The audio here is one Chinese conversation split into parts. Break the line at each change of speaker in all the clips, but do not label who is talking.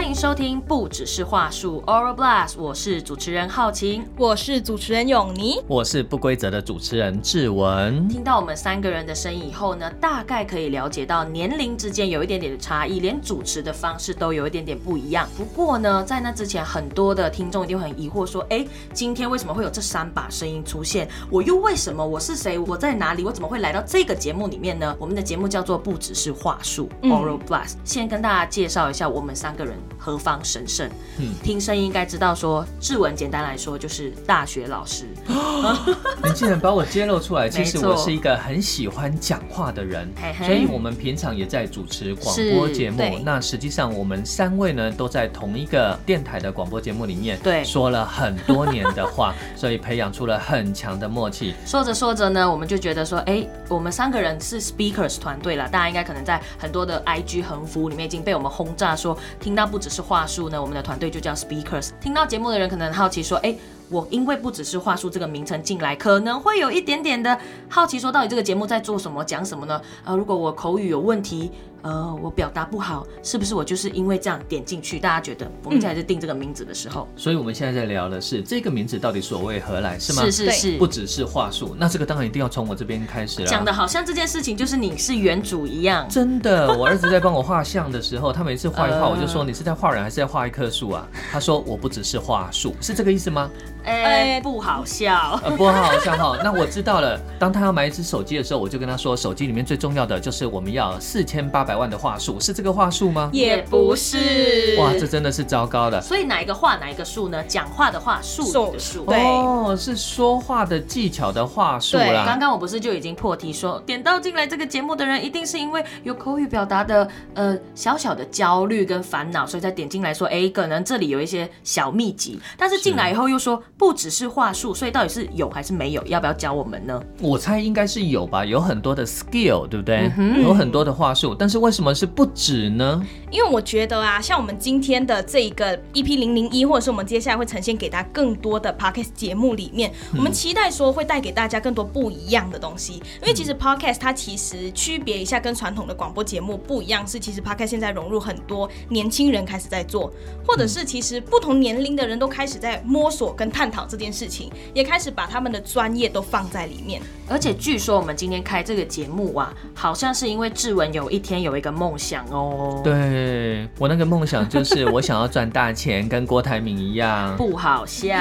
欢迎收听不只是话术 Oral Blast，我是主持人浩晴。
我是主持人永妮，
我是不规则的主持人志文。
听到我们三个人的声音以后呢，大概可以了解到年龄之间有一点点的差异，连主持的方式都有一点点不一样。不过呢，在那之前，很多的听众一定会很疑惑说：哎，今天为什么会有这三把声音出现？我又为什么？我是谁？我在哪里？我怎么会来到这个节目里面呢？我们的节目叫做不只是话术 Oral Blast。先跟大家介绍一下我们三个人何方神圣。嗯，听声音应该知道说，志文简单来说就是大学老师。
你竟然把我揭露出来！其实我是一个很喜欢讲话的人所以我们平常也在主持广播节目。那实际上我们三位呢都在同一个电台的广播节目里面，
对
说了很多年的话，所以培养出了很强的默契。
说着说着呢，我们就觉得说，哎，我们三个人是 speakers 团队了，大家应该可能在很多的 IG 横幅里面已经被我们轰炸说，听到不只是话术呢，我们的团队就叫 speakers。听到节目的人可能很好奇说，哎。我因为不只是话术这个名称进来，可能会有一点点的好奇，说到底这个节目在做什么，讲什么呢？呃，如果我口语有问题，呃，我表达不好，是不是我就是因为这样点进去？大家觉得我们现在在定这个名字的时候，
所以我们现在在聊的是这个名字到底所谓何来，是吗？
是是是，
不只是话术，那这个当然一定要从我这边开始了。
讲的好像这件事情就是你是原主一样。
真的，我儿子在帮我画像的时候，他每次画一画，
呃
我就说 你是在画人还是在画一棵树啊？他说我不只是画树，是这个意思吗？
哎、
哎
不好笑。
呃，不好好像哈。那我知道了。当他要买一只手机的时候，我就跟他说，手机里面最重要的就是我们要四千八百万的话术，是这个话术吗？
也不是
哇，这真的是糟糕的。
所以哪一个话哪一个术呢？讲话的话，术的术。
对
哦，是说话的技巧的话术
对
啦。
刚刚我不是就已经破题说，点到进来这个节目的人，一定是因为有口语表达的呃小小的焦虑跟烦恼，所以才点进来说，哎，可能这里有一些小秘籍。但是进来以后又说不只是话术，所以到底是有还是没有？要不要教我们呢？
我猜应该是有吧，有很多的 skill，对不对？
嗯
有很多的话术，但是为什么是不止呢？
因为我觉得啊，像我们今天的这一个 EP 零零一，或者是我们接下来会呈现给大家更多的 Podcast 节目里面，我们期待说会带给大家更多不一样的东西。因为其实 Podcast 它其实区别一下跟传统的广播节目不一样，是其实 Podcast 现在融入很多年轻人开始在做，或者是其实不同年龄的人都开始在摸索跟探讨这件事情，也开始把他们的专业都放在里面。
而且据说我们今天开这个节目啊，好像是因为志文有一天有一个梦想哦。。
对我那个梦想就是我想要赚大钱，跟郭台铭一样。
不好笑。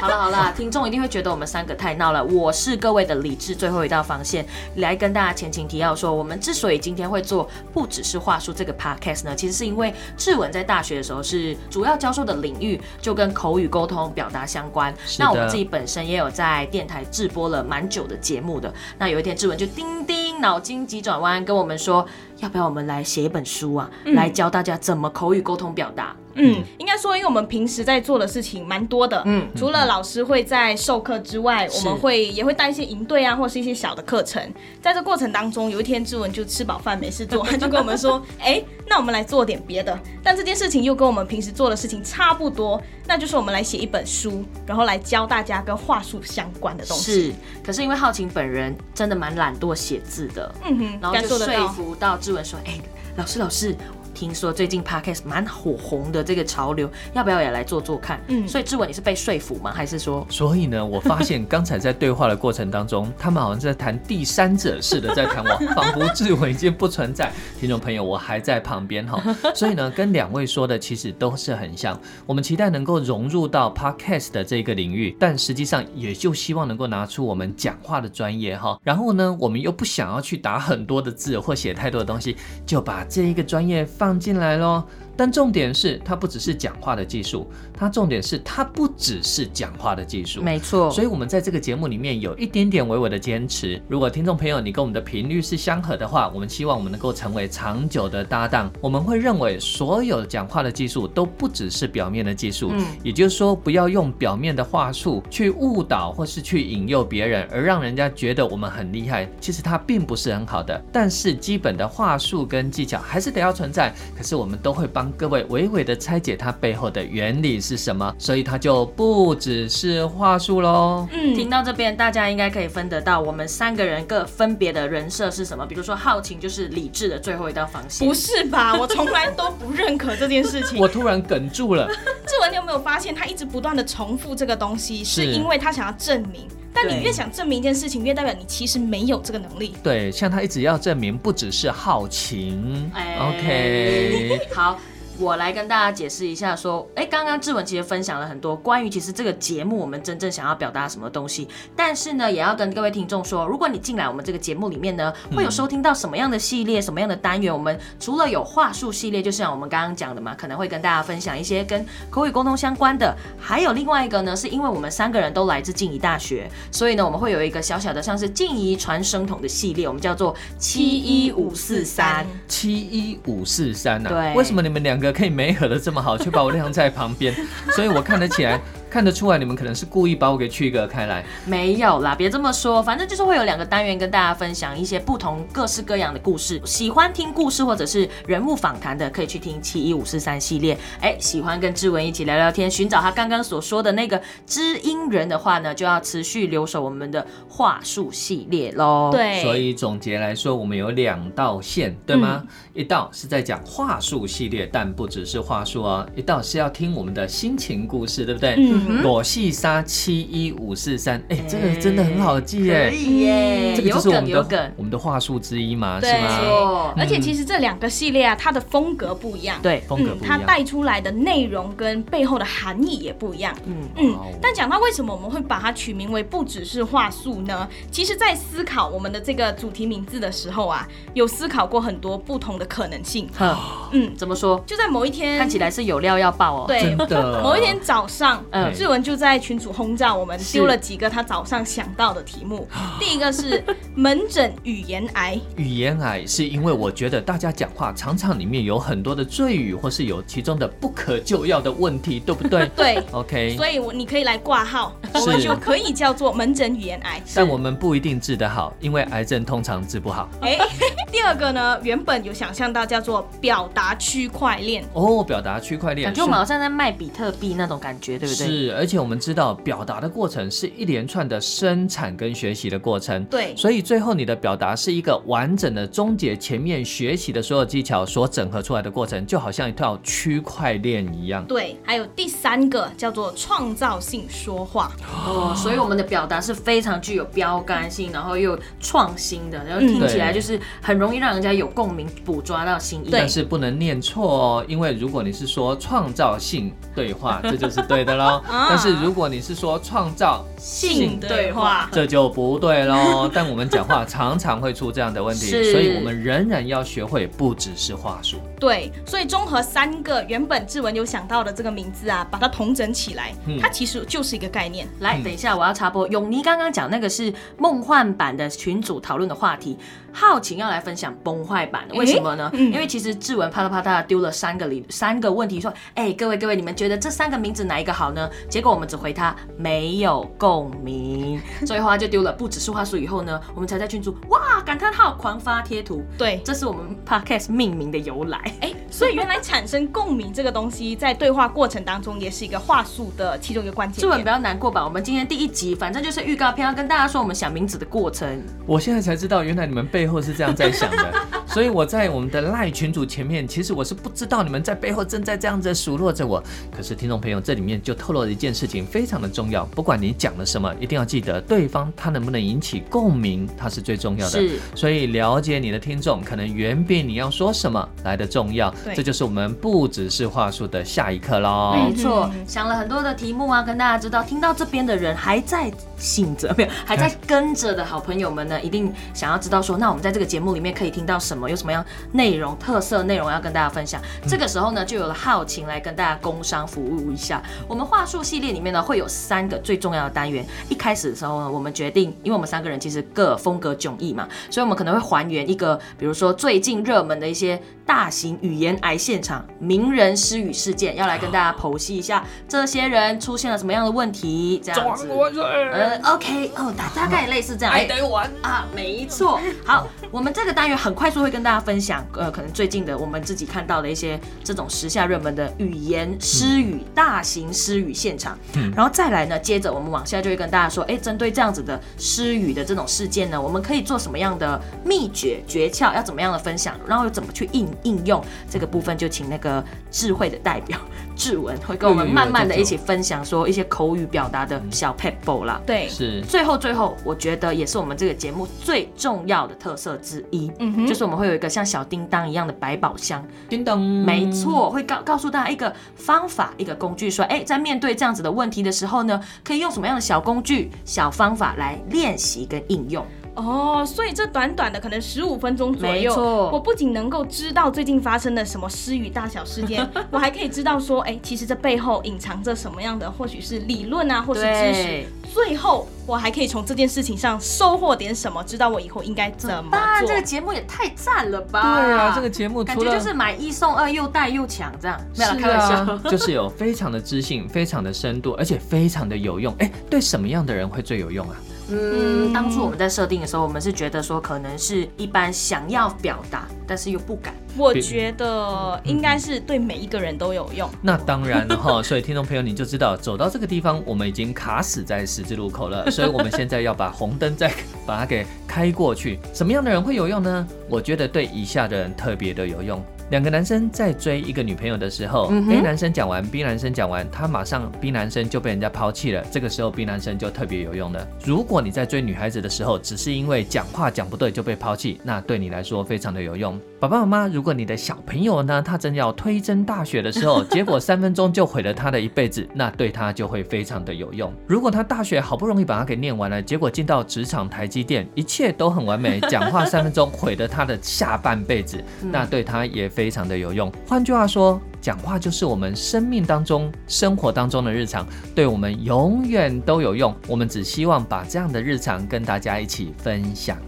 好了好了，听众一定会觉得我们三个太闹了。我是各位的理智最后一道防线，来跟大家前情提要说，我们之所以今天会做不只是话术这个 podcast 呢，其实是因为志文在大学的时候是主要教授的领域就跟口语沟通表达相关。那我们自己本身也有在电台直播了蛮久的节目的。那有一天志文就叮叮脑筋急转弯跟我们说，要不要我们来写一本书啊，来教大家怎么口语沟通表达。
嗯，应该说，因为我们平时在做的事情蛮多的，
嗯
嗯，除了老师会在授课之外，我们会也会带一些营队啊，或者是一些小的课程。在这过程当中，有一天志文就吃饱饭没事做，他就跟我们说，哎、那我们来做点别的。但这件事情又跟我们平时做的事情差不多，那就是我们来写一本书，然后来教大家跟话术相关的东西。
是，可是因为浩晴本人真的蛮懒惰写字的，
嗯哼，
然后就说。服到志文说：“哎、老师老师，听说最近 podcast 蛮火红的这个潮流，要不要也来做做看？”嗯，
嗯
所以志文你是被说服吗？还是说
所以呢，我发现刚才在对话的过程当中，他们好像在谈第三者似的在谈我，仿佛志文已经不存在。听众朋友，我还在旁边哈，所以呢，跟两位说的其实都是很像。我们期待能够融入到 podcast 的这个领域，但实际上也就希望能够拿出我们讲话的专业哈。然后呢，我们又不想要去打很多的字或写太多的东西，就把这一个专业放放进来喽。但重点是，它不只是讲话的技术，它重点是它不只是讲话的技术。
没错？
所以，我们在这个节目里面有一点点微微的坚持。如果听众朋友你跟我们的频率是相合的话，我们希望我们能够成为长久的搭档。我们会认为所有讲话的技术都不只是表面的技术，
嗯
也就是说，不要用表面的话术去误导或是去引诱别人，而让人家觉得我们很厉害。其实它并不是很好的，但是基本的话术跟技巧还是得要存在。可是我们都会帮帮各位娓娓的拆解它背后的原理是什么，所以它就不只是话术喽。
嗯
听到这边，大家应该可以分得到我们三个人各分别的人设是什么。比如说，浩晴就是理智的最后一道防线
不。是吧？我从来都不认可这件事情。
我突然哽住了，
志文，你有没有发现他一直不断的重复这个东西，是
是
因为他想要证明。但你越想证明一件事情，越代表你其实没有这个能力。
对，像他一直要证明不只是好情、
哎
o k
好，我来跟大家解释一下，说，哎，刚刚志文其实分享了很多关于其实这个节目我们真正想要表达什么东西，但是呢，也要跟各位听众说，如果你进来我们这个节目里面呢，会有收听到什么样的系列、什么样的单元？我们除了有话术系列，就像我们刚刚讲的嘛，可能会跟大家分享一些跟口语沟通相关的，还有另外一个呢，是因为我们三个人都来自静宜大学，所以呢，我们会有一个小小的像是静宜传声筒的系列，我们叫做七一五四三。
七一五四三呐，
对
为什么你们两个可以没 合的这么好，却把我晾在旁边？所以我看得起来，看得出来，你们可能是故意把我给区隔开来。
没有啦，别这么说，反正就是会有两个单元跟大家分享一些不同各式各样的故事。喜欢听故事或者是人物访谈的，可以去听七一五四三系列。哎，喜欢跟志文一起聊聊天，寻找他刚刚所说的那个知音人的话呢，就要持续留守我们的话术系列喽。，
对，
所以总结来说，我们有两道线，对吗？一道是在讲话术系列，但不只是话术哦，一道是要听我们的心情故事，对不对？
嗯
裸戏杀七一五四三，哎，这个真的很好记
可
耶。
以耶，
这个就是我们的
梗。
我们的话术之一嘛，是吗？
错
而且其实这两个系列啊，它的风格不一样。
对，
它
风格不一样。
带出来的内容跟背后的含义也不一样。
嗯，
嗯但讲到为什么我们会把它取名为不只是话术呢？其实，在思考我们的这个主题名字的时候啊，有思考过很多不同的可能性。
哼，
嗯，
怎么说？
就在某一天，
看起来是有料要爆哦。
对
真的。
某一天早上，
嗯
志文就在群组轰炸我们，丢了几个他早上想到的题目。第一个是门诊语言癌，
语言癌是因为我觉得大家讲话常常里面有很多的赘语，或是有其中的不可救药的问题，对不对
对
，？OK，
所以我你可以来挂号，我们就可以叫做门诊语言癌。
但我们不一定治得好，因为癌症通常治不好。
哎，第二个呢，原本有想象到叫做表达区块链。
哦，表达区块链
感觉我们好像在卖比特币那种感觉，对不对？
是，而且我们知道表达的过程是一连串的生产跟学习的过程。
对
所以最后你的表达是一个完整的终结前面学习的所有技巧所整合出来的过程，就好像一套区块链一样。
对，还有第三个叫做创造性说话。
哦，所以我们的表达是非常具有标杆性，然后又创新的，然后听起来就是很容易让人家有共鸣，捕捉到新意。
但是不能念错哦，因为如果你是说创造性对话，这就是对的喽。
啊
但是如果你是说创造
性对话
这就不对喽。但我们讲话常常会出这样的问题，所以我们仍然要学会，不只是话术。
对，所以综合三个原本志文有想到的这个名字啊，把它统整起来，
嗯
它其实就是一个概念。
来，等一下，我要插播。永妮刚刚讲那个是梦幻版的群组讨论的话题，浩晴要来分享崩坏版的，为什么呢？
嗯
因为其实志文啪嗒啪嗒丢了三个里三个问题，说，哎、各位各位，你们觉得这三个名字哪一个好呢？结果我们只回他没有共鸣，最后他就丢了不只是话术。以后呢，我们才在群组哇感叹号狂发贴图，
对，
这是我们 podcast 命名的由来。
哎，所以原来产生共鸣这个东西，在对话过程当中也是一个话术的其中一个关键点。
志文不要难过吧，我们今天第一集反正就是预告片，要跟大家说我们想名字的过程。
我现在才知道，原来你们背后是这样在想的。所以我在我们的赖群组前面，其实我是不知道你们在背后正在这样子数落着我。可是听众朋友，这里面就透露了一件事情，非常的重要。不管你讲了什么，一定要记得对方他能不能引起共鸣，它是最重要的。
是
所以了解你的听众，可能远比你要说什么来的重要。
对
这就是我们不只是话术的下一课喽。
没错
嗯，
想了很多的题目啊，跟大家知道，听到这边的人还在醒着，没有 还在跟着的好朋友们呢，一定想要知道说，那我们在这个节目里面可以听到什么，有什么样内容、特色内容要跟大家分享。这个时候呢，就有了浩晴来跟大家工商服务一下。我们话术系列里面呢，会有三个最重要的单元。一开始的时候呢，我们决定，因为我们三个人其实各风格迥异嘛，所以我们可能会还原一个，比如说最近热门的一些大型语言癌现场、名人失语事件，要来跟大家剖析一下这些人出现了什么样的问题，这样子。呃，OK，哦，大大概类似这样。
还得玩
啊，没错。好，我们这个单元很快速会跟大家分享，呃，可能最近的我们自己看到的一些这种时下热门的语言失语、大型失语现场，然后再来呢，接着我们往下就会跟大家说，哎，针对这样子的失语的这种事件呢，我们可以做什么样的秘诀诀窍，要怎么样的分享，然后又怎么去应应用这个部分，就请那个智慧的代表志文会跟我们慢慢的一起分享，说一些口语表达的小 pebble 啦。
对，
是。
最后最后，我觉得也是我们这个节目最重要的特色之一，
嗯哼。
就是我们会有一个像小叮当一样的百宝箱，
叮当，
没错，会告告诉大家一个方法、一个工具，说，哎，在面对这样子的问题的时候呢，可以用什么样的小工具、小方法来练习跟应用。
哦，所以这短短的可能十五分钟左右，我不仅能够知道最近发生的什么失语大小事件，我还可以知道说，哎，其实这背后隐藏着什么样的，或许是理论啊，或是知识。最后，我还可以从这件事情上收获点什么，知道我以后应该怎么
当然，
做
这。个节目也太赞了吧！
对啊，这个节目除了
感觉就是买一送二，又带又抢，这样没有啦
是
开玩笑。
啊，就是有非常的知性，非常的深度，而且非常的有用。哎，对什么样的人会最有用啊？
嗯，当初我们在设定的时候，我们是觉得说，可能是一般想要表达，但是又不敢。
我觉得应该是对每一个人都有用。
那当然了哈，所以听众朋友你就知道，走到这个地方，我们已经卡死在十字路口了，所以我们现在要把红灯再 把它给开过去。什么样的人会有用呢？我觉得对以下的人特别的有用。两个男生在追一个女朋友的时候、
嗯
a 男生讲完，B 男生讲完，他马上 B 男生就被人家抛弃了。这个时候 B 男生就特别有用了。如果你在追女孩子的时候，只是因为讲话讲不对就被抛弃，那对你来说非常的有用。爸爸妈妈，如果你的小朋友呢，他正要推甄大学的时候，结果三分钟就毁了他的一辈子，那对他就会非常的有用。如果他大学好不容易把它给念完了，结果进到职场台积电，一切都很完美，讲话三分钟毁了他的下半辈子，那对他也非常的有用。换句话说，讲话就是我们生命当中、生活当中的日常，对我们永远都有用。我们只希望把这样的日常跟大家一起分享。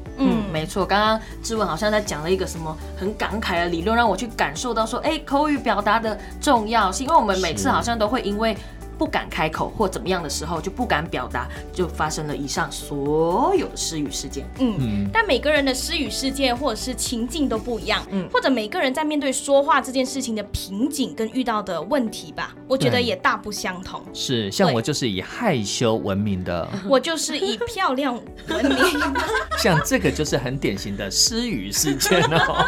嗯，没错。刚刚志文好像在讲了一个什么很感慨的理论，让我去感受到说，哎，口语表达的重要性。因为我们每次好像都会因为不敢开口或怎么样的时候，就不敢表达，就发生了以上所有的失语事件。
嗯，
嗯，
但每个人的失语事件或者是情境都不一样，
嗯
或者每个人在面对说话这件事情的瓶颈跟遇到的问题吧，我觉得也大不相同。
是，像我就是以害羞闻名的。
我就是以漂亮闻名，
像这个就是很典型的失语事件哦。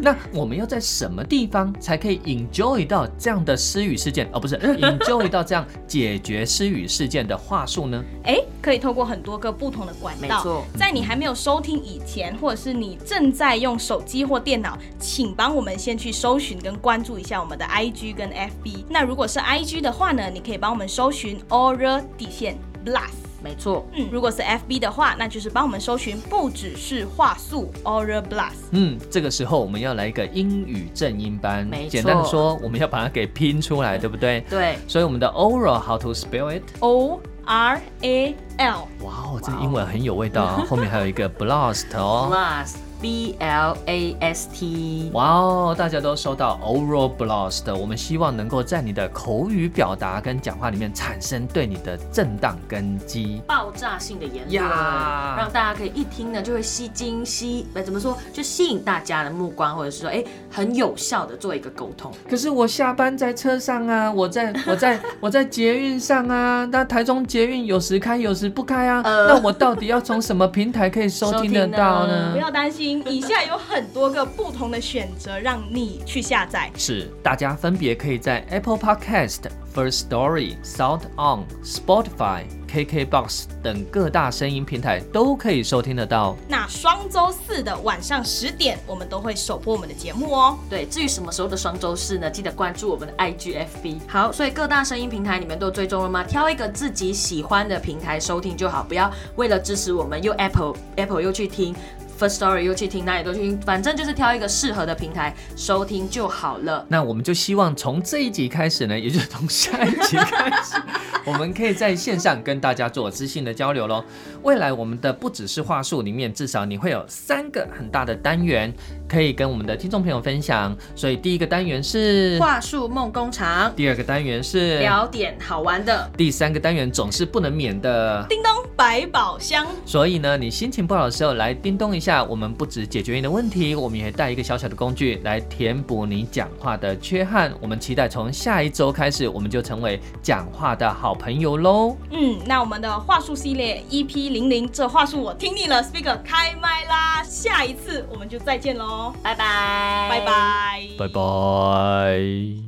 那我们要在什么地方才可以 enjoy 到这样的失语事件？哦，不是 enjoy 到这样解决失语事件的话术呢？
哎，可以透过很多个不同的管道
没错，
在你还没有收听以前，或者是你正在用手机或电脑，请帮我们先去搜寻跟关注一下我们的 IG 跟 FB。那如果是 IG 的话呢，你可以帮我们搜寻 Aura 底线 Blast。
没错，
嗯，如果是 FB 的话，那就是帮我们搜寻不只是话术 Aura Blast。
嗯，这个时候我们要来一个英语正音班简单的说，我们要把它给拼出来，对不对？
对，
所以我们的 oral how to spell
it？O R A L。
哇哦，这个英文很有味道啊！后面还有一个 blast 哦。
plus B L A S T。
哇哦，大家都收到 oral blast，我们希望能够在你的口语表达跟讲话里面产生对你的震荡根基。
爆炸性的言论，
呀
让大家可以一听呢就会吸睛吸，呃怎么说，就吸引大家的目光，或者是说，哎，很有效的做一个沟通。
可是我下班在车上啊，我在 我在我在捷运上啊，那台中捷运有时开有时不开啊，
呃
那我到底要从什么平台可以收听得到呢
不？要担心，以下有很多个不同的选择让你去下载。
是，大家分别可以在 Apple Podcast、First Story、Sound On、Spotify、KKBox 等各大声音平台都可以收听得到。
那双周四的晚上十点，我们都会首播我们的节目哦。
对，至于什么时候的双周四呢？记得关注我们的 IGFB。好，所以各大声音平台你们都有追踪了吗？挑一个自己喜欢的平台收听就好，不要为了支持我们又 Apple Apple 又去听 First Story 又去听，哪里都去听，反正就是挑一个适合的平台收听就好了。
那我们就希望从这一集开始呢，也就是从下一集开始，我们可以在线上跟大家做知性的交流喽。未来我们的不只是话术里面，至少你会有三个很大的单元可以跟我们的听众朋友分享。所以第一个单元是
话术梦工厂，
第二个单元是
聊点好玩的，
第三个单元总是不能免的
叮咚百宝箱。
所以呢，你心情不好的时候来叮咚一下，我们不止解决你的问题，我们也带一个小小的工具来填补你讲话的缺憾。我们期待从下一周开始，我们就成为讲话的好朋友喽。
嗯，那我们的话术系列 EP 零零，这话术我听腻了，Speaker 开麦啦！下一次我们就再见喽，
拜拜，
拜拜，
拜拜。